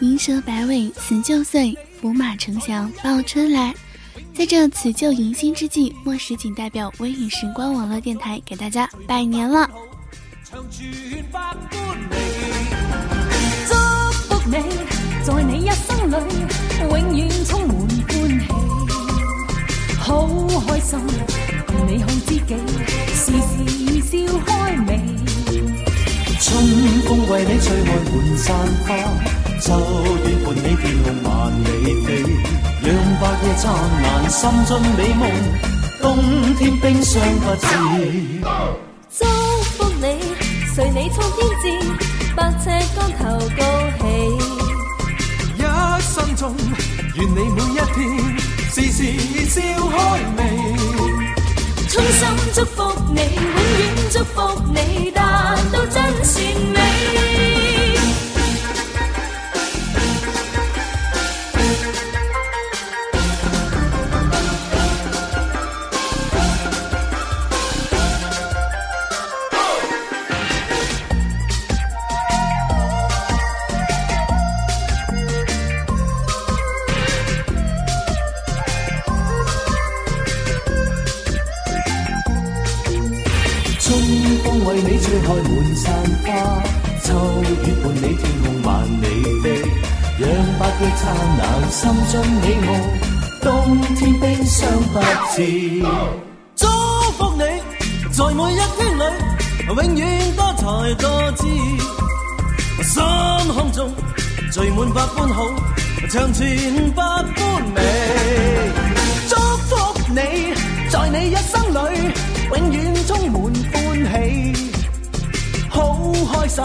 银蛇摆尾辞旧岁，福马呈祥报春来。在这辞旧迎新之际，莫石仅代表微影时光网络电台给大家拜年了。祝福你，在你一生里永远充满欢喜，好开心，共你好知己，时时笑开眉。春风为你吹开满山花，秋雨伴你天空万里飞，让白夜灿烂，心中美梦，冬天冰霜不至。祝福你，随你冲天志，百尺竿头高起。一生中，愿你每一天时时笑开眉。衷心祝福你，永远祝福你，达到真善美。灿烂，心中美梦，冬天冰霜不至。祝福你，在每一天里永远多才多姿，心胸中聚满百般好，长存百般美。祝福你，在你一生里永远充满欢喜，好开心，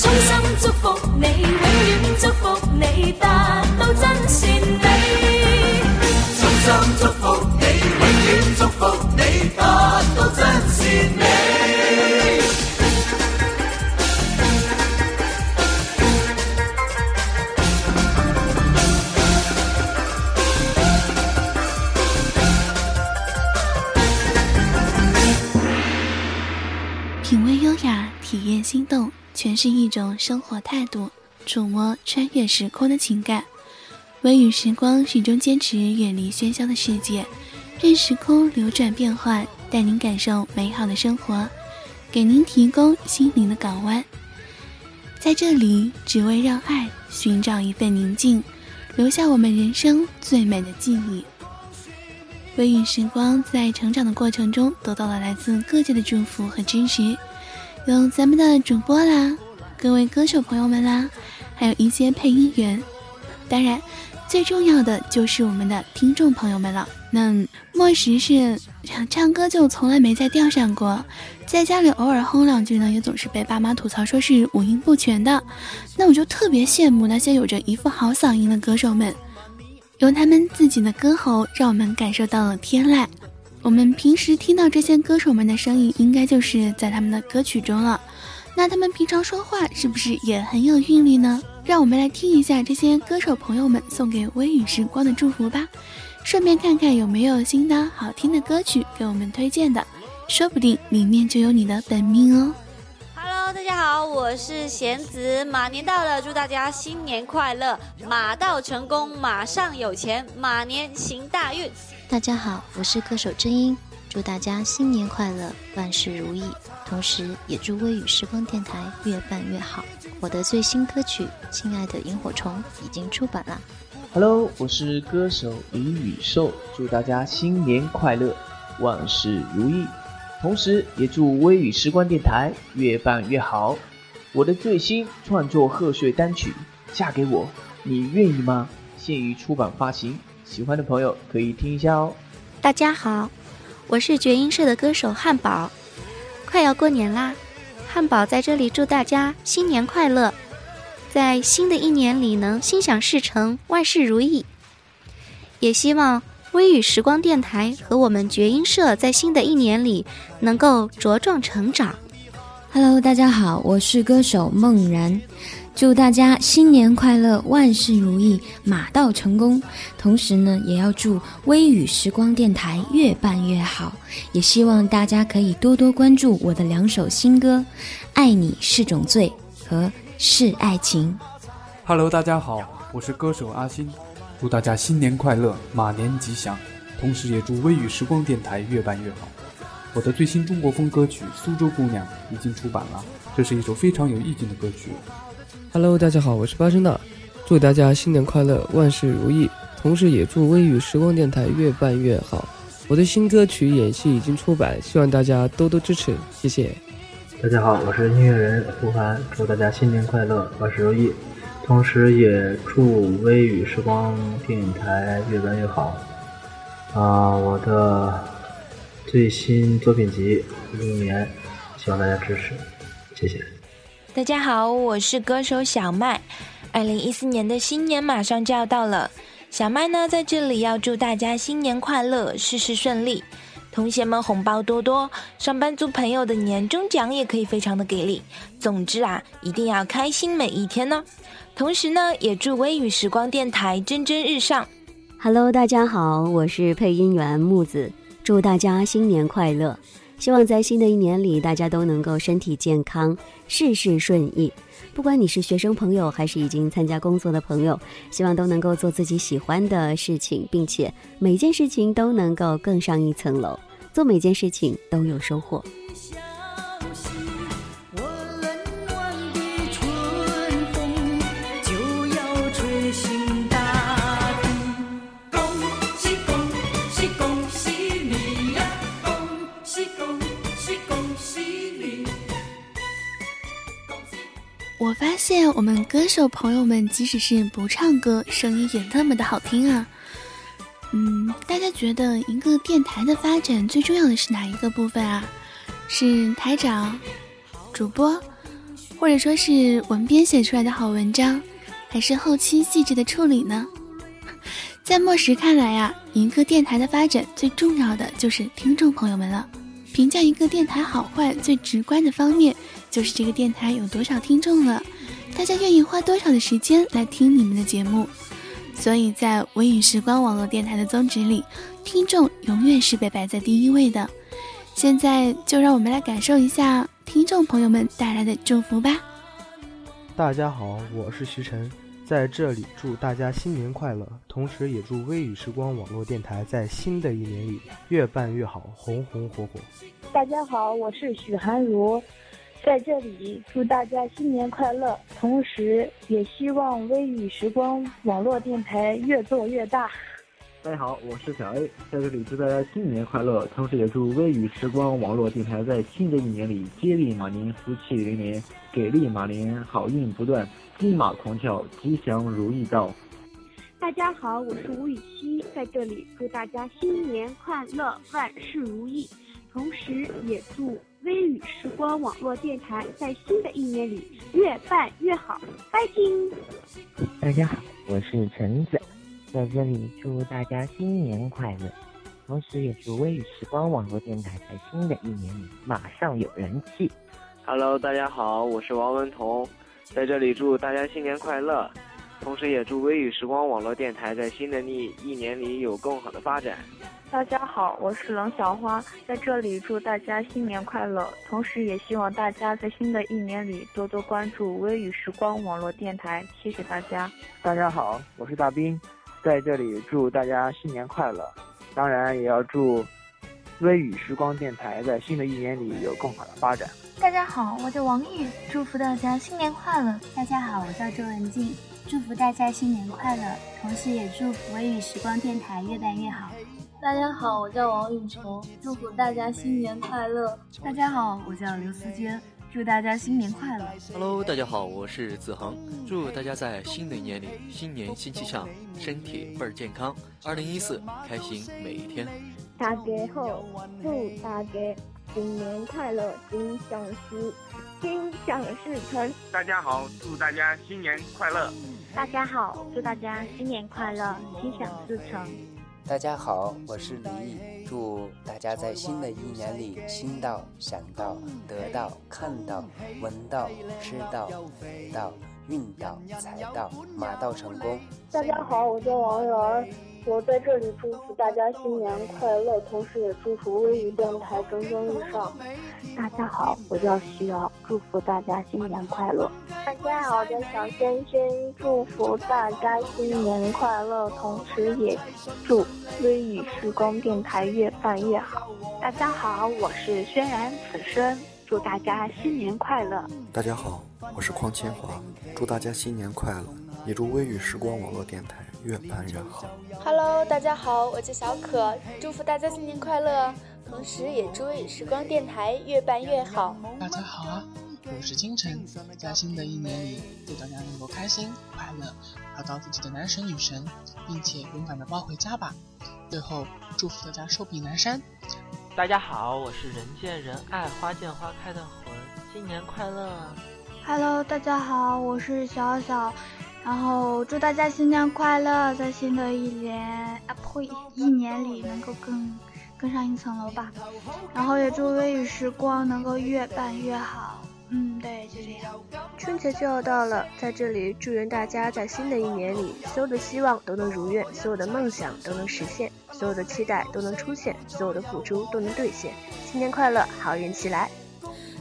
衷心祝福你，永远祝福你，达到真善美。衷心祝福你，永远祝福你，达到真善美。全是一种生活态度，触摸穿越时空的情感。微雨时光始终坚持远离喧嚣的世界，任时空流转变换，带您感受美好的生活，给您提供心灵的港湾。在这里，只为让爱寻找一份宁静，留下我们人生最美的记忆。微雨时光在成长的过程中得到了来自各界的祝福和支持，有咱们的主播啦，各位歌手朋友们啦，还有一些配音员，当然最重要的就是我们的听众朋友们了。那莫石是唱歌就从来没在调上过，在家里偶尔哼两句呢，也总是被爸妈吐槽说是五音不全的。那我就特别羡慕那些有着一副好嗓音的歌手们。用他们自己的歌喉，让我们感受到了天籁。我们平时听到这些歌手们的声音，应该就是在他们的歌曲中了。那他们平常说话是不是也很有韵律呢？让我们来听一下这些歌手朋友们送给微雨时光的祝福吧，顺便看看有没有新的好听的歌曲给我们推荐的，说不定里面就有你的本命哦。Hello，大家好，我是贤子，马年到了，祝大家新年快乐，马到成功，马上有钱，马年行大运。大家好，我是歌手真音，祝大家新年快乐，万事如意。同时，也祝微雨时光电台越办越好。我的最新歌曲《亲爱的萤火虫》已经出版了。Hello，我是歌手李宇寿，祝大家新年快乐，万事如意。同时，也祝微雨时光电台越办越好。我的最新创作贺岁单曲《嫁给我》，你愿意吗？现已出版发行，喜欢的朋友可以听一下哦。大家好，我是绝音社的歌手汉堡。快要过年啦，汉堡在这里祝大家新年快乐！在新的一年里能心想事成，万事如意。也希望微雨时光电台和我们绝音社在新的一年里能够茁壮成长。Hello，大家好，我是歌手梦然。祝大家新年快乐，万事如意，马到成功。同时呢，也要祝微雨时光电台越办越好。也希望大家可以多多关注我的两首新歌《爱你是种罪》和《是爱情》。Hello，大家好，我是歌手阿星。祝大家新年快乐，马年吉祥。同时也祝微雨时光电台越办越好。我的最新中国风歌曲《苏州姑娘》已经出版了，这是一首非常有意境的歌曲。Hello，大家好，我是巴声娜，祝大家新年快乐，万事如意。同时也祝微雨时光电台越办越好。我的新歌曲《演戏》已经出版，希望大家多多支持，谢谢。大家好，我是音乐人胡凡，祝大家新年快乐，万事如意。同时也祝微雨时光电台越办越好。啊，我的最新作品集《入眠》，希望大家支持，谢谢。大家好，我是歌手小麦。二零一四年的新年马上就要到了，小麦呢在这里要祝大家新年快乐，事事顺利，同学们红包多多，上班族朋友的年终奖也可以非常的给力。总之啊，一定要开心每一天呢。同时呢，也祝微雨时光电台蒸蒸日上。Hello，大家好，我是配音员木子，祝大家新年快乐。希望在新的一年里，大家都能够身体健康，事事顺意。不管你是学生朋友，还是已经参加工作的朋友，希望都能够做自己喜欢的事情，并且每件事情都能够更上一层楼，做每件事情都有收获。现我们歌手朋友们，即使是不唱歌，声音也那么的好听啊。嗯，大家觉得一个电台的发展最重要的是哪一个部分啊？是台长、主播，或者说是文编写出来的好文章，还是后期细致的处理呢？在末时看来呀，一个电台的发展最重要的就是听众朋友们了。评价一个电台好坏，最直观的方面就是这个电台有多少听众了，大家愿意花多少的时间来听你们的节目。所以在微雨时光网络电台的宗旨里，听众永远是被摆在第一位的。现在就让我们来感受一下听众朋友们带来的祝福吧。大家好，我是徐晨。在这里祝大家新年快乐，同时也祝微雨时光网络电台在新的一年里越办越好，红红火火。大家好，我是许寒如，在这里祝大家新年快乐，同时也希望微雨时光网络电台越做越大。大家好，我是小 A，在这里祝大家新年快乐，同时也祝微雨时光网络电台在新的一年里接力马年，福气连连，给力马年，好运不断。金马狂跳，吉祥如意到。大家好，我是吴雨熙，在这里祝大家新年快乐，万事如意。同时也祝微雨时光网络电台在新的一年里越办越好。拜金。大家好，我是橙子，在这里祝大家新年快乐，同时也祝微雨时光网络电台在新的一年里马上有人气。Hello，大家好，我是王文彤。在这里祝大家新年快乐，同时也祝微雨时光网络电台在新的一一年里有更好的发展。大家好，我是冷小花，在这里祝大家新年快乐，同时也希望大家在新的一年里多多关注微雨时光网络电台。谢谢大家。大家好，我是大兵，在这里祝大家新年快乐，当然也要祝微雨时光电台在新的一年里有更好的发展。大家好，我叫王玉，祝福大家新年快乐。大家好，我叫周文静，祝福大家新年快乐，同时也祝福微雨时光电台越办越好。大家好，我叫王雨琼，祝福大家新年快乐。大家好，我叫刘思娟，祝大家新年快乐。Hello，大家好，我是子恒，祝大家在新的一年里新年新气象，身体倍儿健康。二零一四，开心每一天。大家好，祝大家。新年快乐，心想事心想事成。大家好，祝大家新年快乐。大家好，祝大家新年快乐，心想事成。大家好，我是李毅，祝大家在新的一年里心到、想到、得到、看到、闻到、吃到、买到、运到、财到、马到成功。大家好，我叫王源。我在这里祝福大家新年快乐，同时也祝福微雨电台蒸蒸日上。大家好，我叫徐瑶，祝福大家新年快乐。大家好，我叫小萱萱，祝福大家新年快乐，同时也祝微雨时光电台越办越好。大家好，我是轩然此生，祝大家新年快乐。大家好，我是邝千华，祝大家新年快乐，也祝微雨时光网络电台。越办越好。Hello，大家好，我叫小可，祝福大家新年快乐，同时也祝时光电台越办越好。大家好啊，我是金晨，在新的一年里，祝大家能够开心快乐，找到自己的男神女神，并且勇敢的抱回家吧。最后，祝福大家寿比南山。大家好，我是人见人爱花见花开的魂，新年快乐。Hello，大家好，我是小小。然后祝大家新年快乐，在新的一年啊呸，一年里能够更更上一层楼吧。然后也祝微雨时光能够越办越好。嗯，对，就这样。春节就要到了，在这里祝愿大家在新的一年里，所有的希望都能如愿，所有的梦想都能实现，所有的期待都能出现，所有的付出都能兑现。新年快乐，好运起来！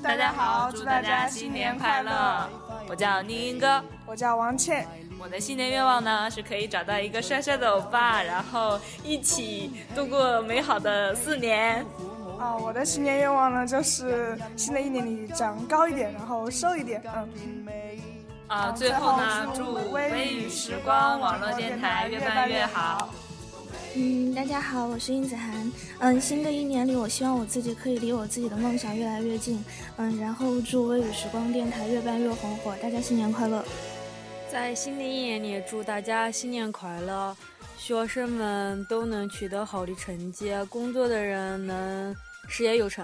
大家好，祝大家新年快乐！我叫宁宁哥，我叫王倩。我的新年愿望呢，是可以找到一个帅帅的欧巴，然后一起度过美好的四年。啊，我的新年愿望呢，就是新的一年里长高一点，然后瘦一点。嗯。啊，最后呢，祝微雨时光网络电台越办越好。嗯，大家好，我是殷子涵。嗯，新的一年里，我希望我自己可以离我自己的梦想越来越近。嗯，然后祝微雨时光电台越办越红火，大家新年快乐！在新的一年里，祝大家新年快乐，学生们都能取得好的成绩，工作的人能事业有成。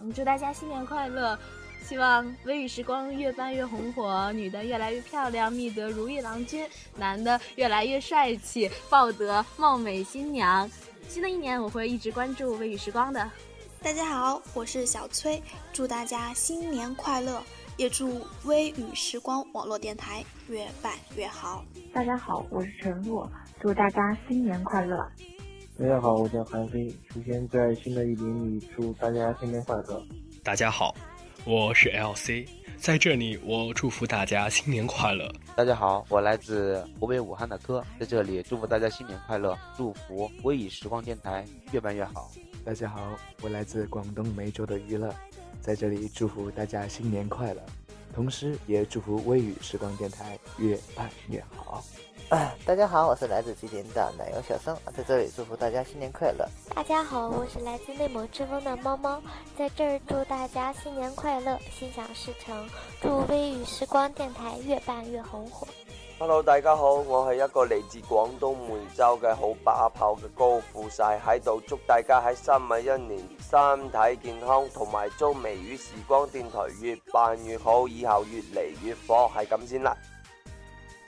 嗯，祝大家新年快乐。希望微雨时光越办越红火，女的越来越漂亮，觅得如意郎君；男的越来越帅气，抱得貌美新娘。新的一年，我会一直关注微雨时光的。大家好，我是小崔，祝大家新年快乐，也祝微雨时光网络电台越办越好。大家好，我是陈若，祝大家新年快乐。大家好，我叫韩飞，首先在新的一年里祝大家新年快乐。大家好。我是 LC，在这里我祝福大家新年快乐。大家好，我来自湖北武汉的柯，在这里祝福大家新年快乐，祝福微雨时光电台越办越好。大家好，我来自广东梅州的娱乐，在这里祝福大家新年快乐，同时也祝福微雨时光电台越办越好。大家好，我是来自吉林的奶油小生，在这里祝福大家新年快乐。大家好，我是来自内蒙赤峰的猫猫，在这儿祝大家新年快乐，心想事成，祝微雨时光电台越办越红火。Hello，大家好，我係一個嚟自廣東梅州嘅好把炮嘅高富帥，喺度祝大家喺新嘅一年身體健康，同埋祝微雨時光電台越辦越好，以後越嚟越火，係咁先啦。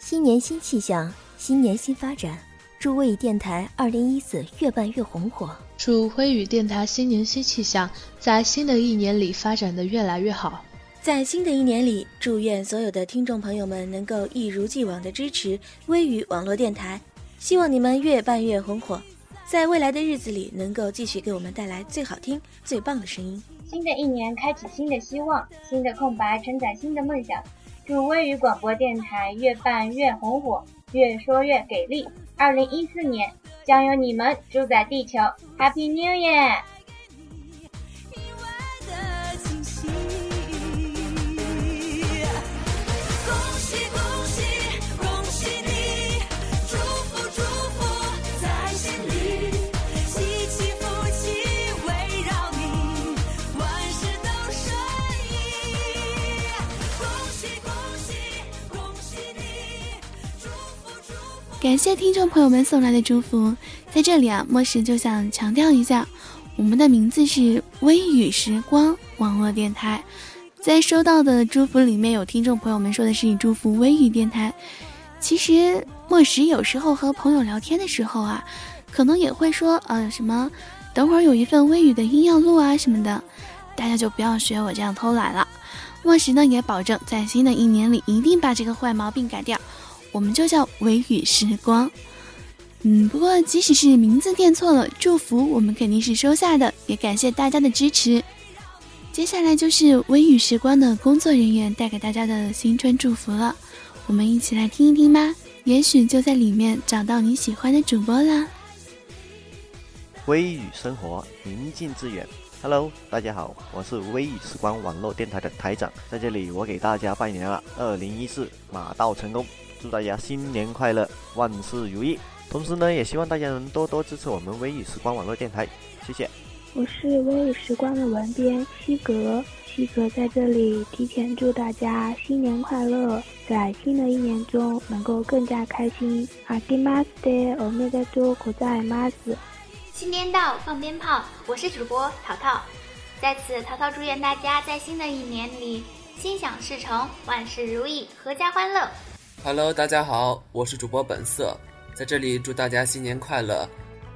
新年新气象，新年新发展，祝微语电台二零一四越办越红火。祝微语电台新年新气象，在新的一年里发展的越来越好。在新的一年里，祝愿所有的听众朋友们能够一如既往的支持微语网络电台，希望你们越办越红火，在未来的日子里能够继续给我们带来最好听、最棒的声音。新的一年开启新的希望，新的空白承载新的梦想。祝微雨广播电台越办越红火，越说越给力。二零一四年将有你们住在地球，Happy New Year！感谢听众朋友们送来的祝福，在这里啊，莫石就想强调一下，我们的名字是微雨时光网络电台，在收到的祝福里面，有听众朋友们说的是祝福微雨电台。其实莫石有时候和朋友聊天的时候啊，可能也会说，呃，什么，等会儿有一份微雨的音要录啊什么的，大家就不要学我这样偷懒了。莫石呢也保证在新的一年里一定把这个坏毛病改掉，我们就叫微雨时光。嗯，不过即使是名字念错了，祝福我们肯定是收下的，也感谢大家的支持。接下来就是微雨时光的工作人员带给大家的新春祝福了，我们一起来听一听吧，也许就在里面找到你喜欢的主播啦。微雨生活，宁静致远。Hello，大家好，我是微雨时光网络电台的台长，在这里我给大家拜年了，二零一四马到成功，祝大家新年快乐，万事如意。同时呢，也希望大家能多多支持我们微雨时光网络电台，谢谢。我是微雨时光的文编西格，西格在这里提前祝大家新年快乐，在新的一年中能够更加开心。阿基马斯的欧米伽多口在马斯。新年到，放鞭炮！我是主播淘淘，在此淘淘祝愿大家在新的一年里心想事成，万事如意，阖家欢乐。Hello，大家好，我是主播本色。在这里祝大家新年快乐，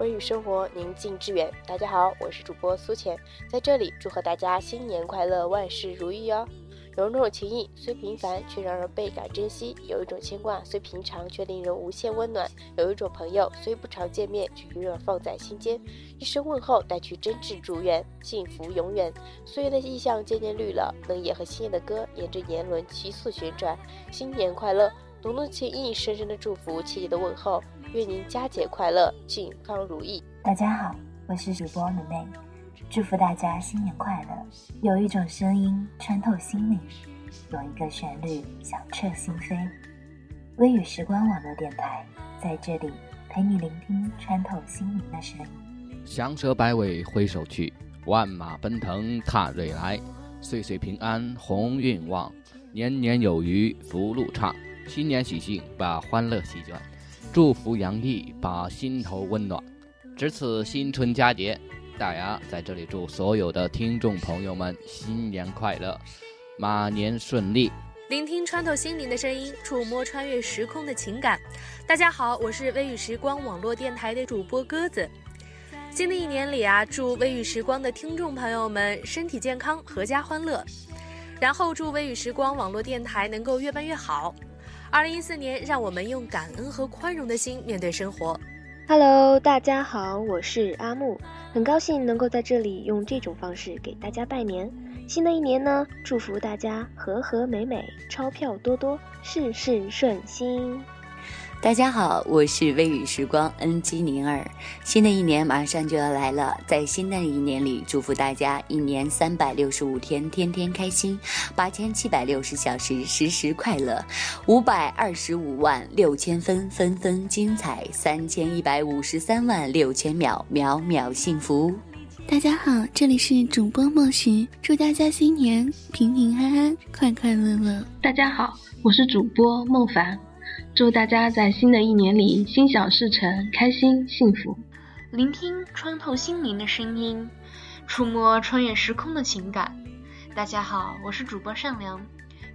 微雨生活宁静致远。大家好，我是主播苏浅，在这里祝贺大家新年快乐，万事如意哦。有一种情谊虽平凡却让人倍感珍惜，有一种牵挂虽平常却令人无限温暖，有一种朋友虽不常见面却永远放在心间。一声问候带去真挚祝愿，幸福永远。岁月的意象渐渐绿了，嫩叶和新叶的歌沿着年轮急速旋转。新年快乐！浓浓情意，深深的祝福，切切的问候，愿您佳节快乐，健康如意。大家好，我是主播美妹，祝福大家新年快乐。有一种声音穿透心灵，有一个旋律响彻心扉。微雨时光网络电台在这里陪你聆听穿透心灵的声音。香舍百味挥手去，万马奔腾踏瑞来，岁岁平安鸿运旺，年年有余福禄畅。新年喜庆，把欢乐席卷；祝福洋溢，把心头温暖。值此新春佳节，大家在这里祝所有的听众朋友们新年快乐，马年顺利。聆听穿透心灵的声音，触摸穿越时空的情感。大家好，我是微雨时光网络电台的主播鸽子。新的一年里啊，祝微雨时光的听众朋友们身体健康，阖家欢乐。然后祝微雨时光网络电台能够越办越好。二零一四年，让我们用感恩和宽容的心面对生活。Hello，大家好，我是阿木，很高兴能够在这里用这种方式给大家拜年。新的一年呢，祝福大家和和美美，钞票多多，事事顺心。大家好，我是微雨时光 NG 宁儿。新的一年马上就要来了，在新的一年里，祝福大家一年三百六十五天天天开心，八千七百六十小时时时快乐，五百二十五万六千分分分精彩，三千一百五十三万六千秒秒秒幸福。大家好，这里是主播梦石，祝大家新年平平安安，快快乐乐。大家好，我是主播孟凡。祝大家在新的一年里心想事成，开心幸福。聆听穿透心灵的声音，触摸穿越时空的情感。大家好，我是主播善良，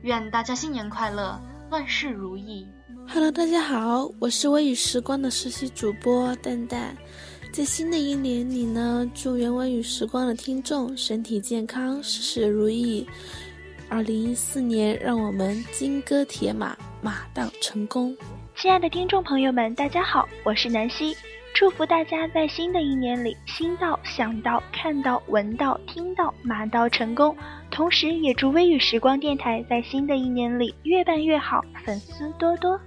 愿大家新年快乐，万事如意。Hello，大家好，我是微雨时光的实习主播蛋蛋。在新的一年里呢，祝原文与时光的听众身体健康，事事如意。二零一四年，让我们金戈铁马。马到成功，亲爱的听众朋友们，大家好，我是南希，祝福大家在新的一年里，心到、想到、看到、闻到、听到，马到成功。同时，也祝微雨时光电台在新的一年里越办越好，粉丝多多。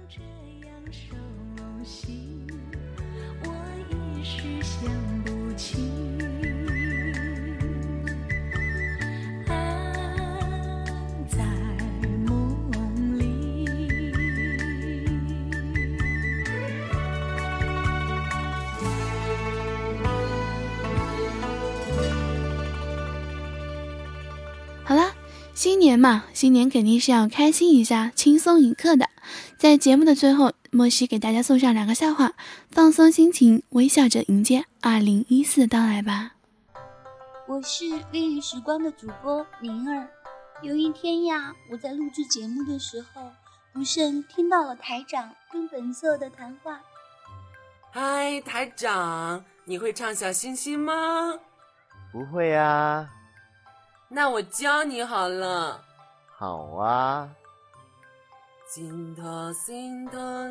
新年嘛，新年肯定是要开心一下，轻松一刻的。在节目的最后，莫西给大家送上两个笑话，放松心情，微笑着迎接二零一四的到来吧。我是微雨时光的主播宁儿，有一天呀，我在录制节目的时候，不慎听到了台长跟本色的谈话。嗨，台长，你会唱小星星吗？不会啊。那我教你好了。好啊。Little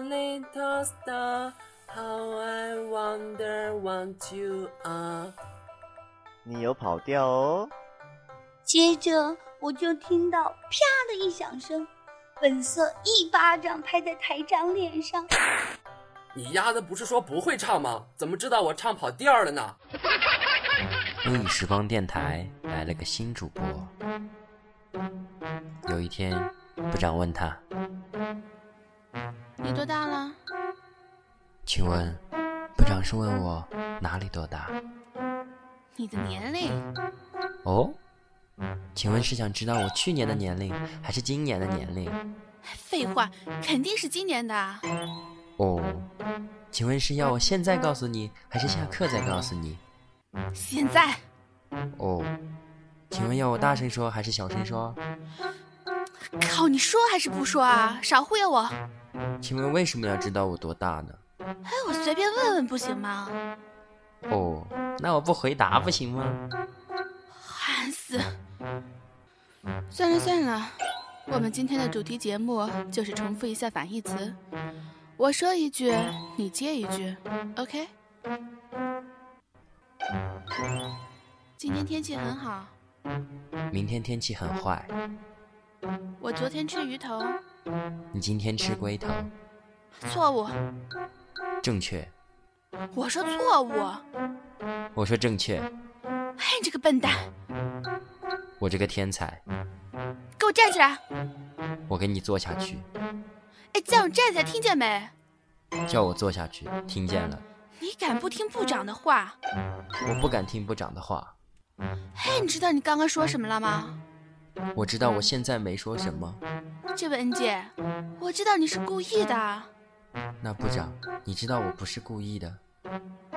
little star, how I wonder what you are。你有跑调哦。接着我就听到啪的一响声，本色一巴掌拍在台长脸上。你丫的不是说不会唱吗？怎么知道我唱跑调了呢？微雨时光电台来了个新主播。有一天，部长问他。你多大了？请问，部长是问我哪里多大？你的年龄。哦，请问是想知道我去年的年龄，还是今年的年龄？废话，肯定是今年的。哦，请问是要我现在告诉你，还是下课再告诉你？现在。哦，请问要我大声说还是小声说？靠，你说还是不说啊？少忽悠我！请问为什么要知道我多大呢？哎，我随便问问不行吗？哦，那我不回答不行吗？烦死！算了算了，我们今天的主题节目就是重复一下反义词，我说一句，你接一句，OK？今天天气很好。明天天气很坏。我昨天吃鱼头，你今天吃龟头，错误，正确。我说错误，我说正确。嘿，你这个笨蛋！我这个天才，给我站起来！我给你坐下去。哎，叫你站起来，听见没？叫我坐下去，听见了。你敢不听部长的话？我不敢听部长的话。嘿，你知道你刚刚说什么了吗？我知道我现在没说什么。这位恩姐，我知道你是故意的。那部长，你知道我不是故意的。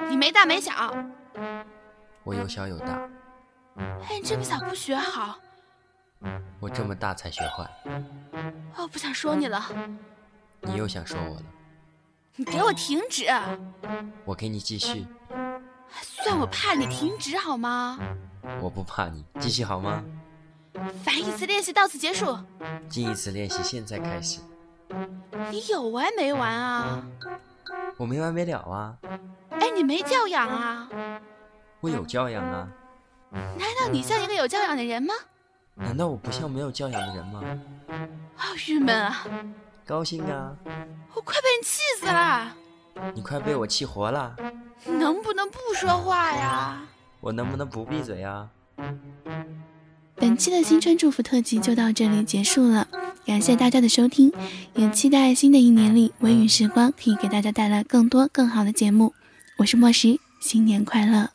你没大没小。我有小有大。哎，你这么小不学好。我这么大才学坏。我不想说你了。你又想说我了。你给我停止。我给你继续。算我怕你停止好吗？我不怕你，继续好吗？反义词练习到此结束。近义词练习现在开始。你有完没完啊？我没完没了啊！哎，你没教养啊？我有教养啊！难道你像一个有教养的人吗？难道我不像没有教养的人吗？好郁闷啊！高兴啊！我快被你气死了！你快被我气活了！能不能不说话呀？我能不能不闭嘴呀？本期的新春祝福特辑就到这里结束了，感谢大家的收听，也期待新的一年里微雨时光可以给大家带来更多更好的节目。我是莫石，新年快乐！